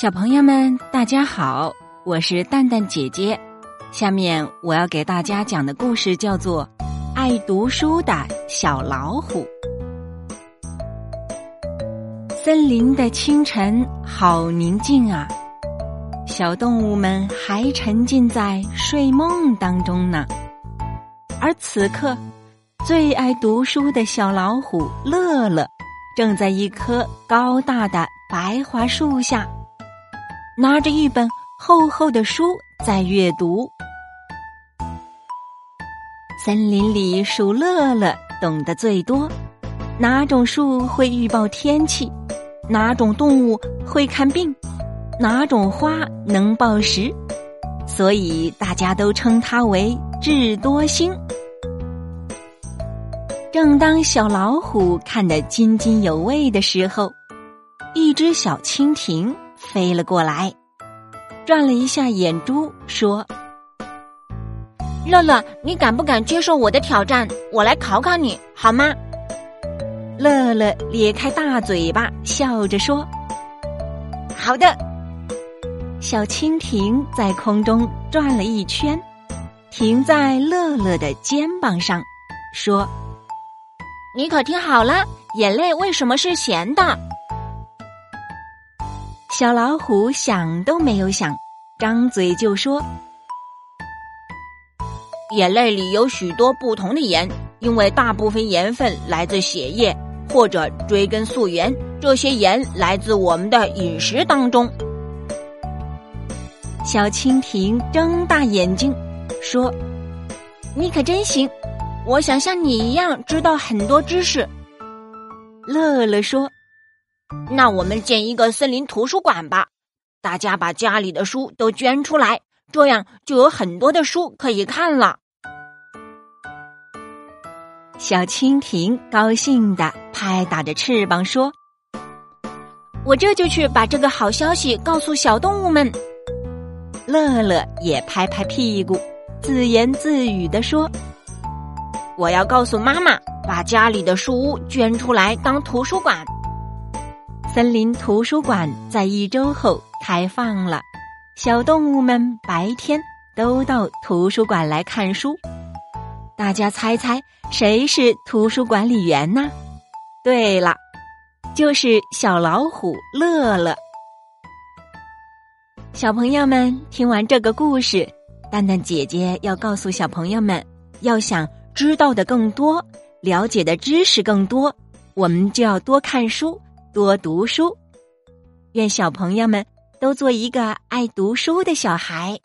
小朋友们，大家好，我是蛋蛋姐姐。下面我要给大家讲的故事叫做《爱读书的小老虎》。森林的清晨好宁静啊，小动物们还沉浸在睡梦当中呢。而此刻，最爱读书的小老虎乐乐，正在一棵高大的白桦树下。拿着一本厚厚的书在阅读。森林里数乐乐懂得最多，哪种树会预报天气？哪种动物会看病？哪种花能报时？所以大家都称它为智多星。正当小老虎看得津津有味的时候，一只小蜻蜓。飞了过来，转了一下眼珠，说：“乐乐，你敢不敢接受我的挑战？我来考考你，好吗？”乐乐咧开大嘴巴，笑着说：“好的。”小蜻蜓在空中转了一圈，停在乐乐的肩膀上，说：“你可听好了，眼泪为什么是咸的？”小老虎想都没有想，张嘴就说：“眼泪里有许多不同的盐，因为大部分盐分来自血液，或者追根溯源，这些盐来自我们的饮食当中。”小蜻蜓睁大眼睛说：“你可真行，我想像你一样知道很多知识。”乐乐说。那我们建一个森林图书馆吧，大家把家里的书都捐出来，这样就有很多的书可以看了。小蜻蜓高兴的拍打着翅膀说：“我这就去把这个好消息告诉小动物们。”乐乐也拍拍屁股，自言自语的说：“我要告诉妈妈，把家里的书屋捐出来当图书馆。”森林图书馆在一周后开放了，小动物们白天都到图书馆来看书。大家猜猜谁是图书管理员呢？对了，就是小老虎乐乐。小朋友们听完这个故事，蛋蛋姐姐要告诉小朋友们：要想知道的更多，了解的知识更多，我们就要多看书。多读书，愿小朋友们都做一个爱读书的小孩。